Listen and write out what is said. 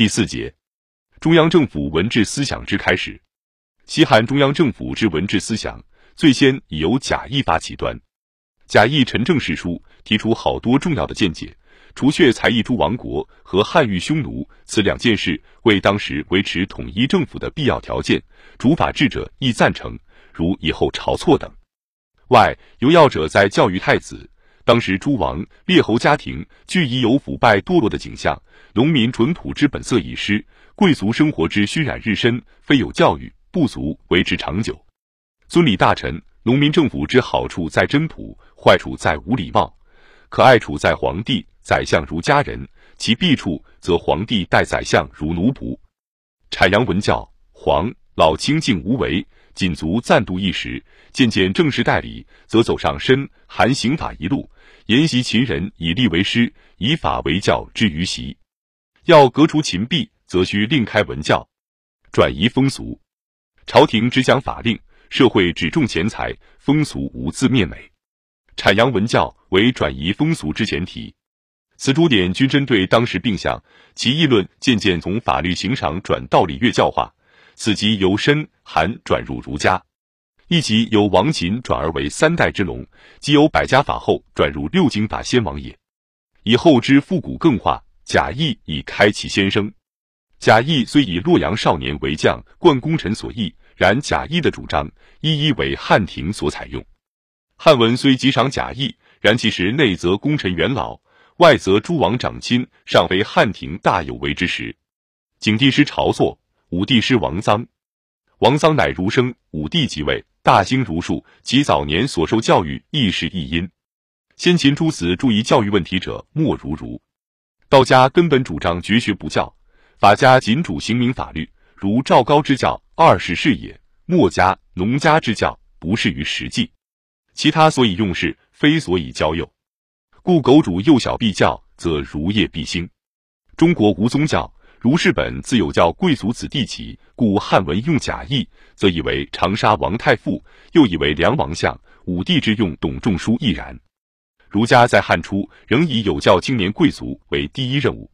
第四节，中央政府文治思想之开始。西汉中央政府之文治思想，最先已由贾谊发起端。贾谊陈政史书，提出好多重要的见解。除却才艺诸王国和汉域匈奴，此两件事为当时维持统一政府的必要条件。主法治者亦赞成，如以后晁错等。外有要者在教育太子。当时诸王列侯家庭俱已有腐败堕落的景象，农民淳朴之本色已失，贵族生活之熏染日深，非有教育不足维持长久。尊礼大臣，农民政府之好处在真朴，坏处在无礼貌。可爱处在皇帝。宰相如家人，其弊处则皇帝待宰相如奴仆。阐扬文教，皇老清静无为，仅足暂度一时。渐渐正式代理，则走上身含刑法一路，沿袭秦人以吏为师，以法为教之余习。要革除秦弊，则需另开文教，转移风俗。朝廷只讲法令，社会只重钱财，风俗无自灭美。阐扬文教为转移风俗之前提。此诸点均针对当时病象，其议论渐渐从法律刑赏转道理乐教化。此即由申韩转入儒家，亦即由王秦转而为三代之龙，即由百家法后转入六经法先王也。以后之复古更化，贾谊已开启先声。贾谊虽以洛阳少年为将，冠功臣所议，然贾谊的主张一一为汉廷所采用。汉文虽极赏贾谊，然其实内则功臣元老。外则诸王长亲尚非汉廷大有为之时，景帝师朝作，武帝师王臧，王臧乃儒生，武帝即位，大兴儒术，其早年所受教育亦是一因。先秦诸子注意教育问题者，莫如儒。道家根本主张绝学不教，法家仅主刑名法律，如赵高之教，二是是也；墨家、农家之教，不适于实际。其他所以用事，非所以教幼。故狗主幼小必教，则儒业必兴。中国无宗教，儒士本自有教贵族子弟起，故汉文用贾谊，则以为长沙王太傅，又以为梁王相。武帝之用董仲舒亦然。儒家在汉初仍以有教青年贵族为第一任务。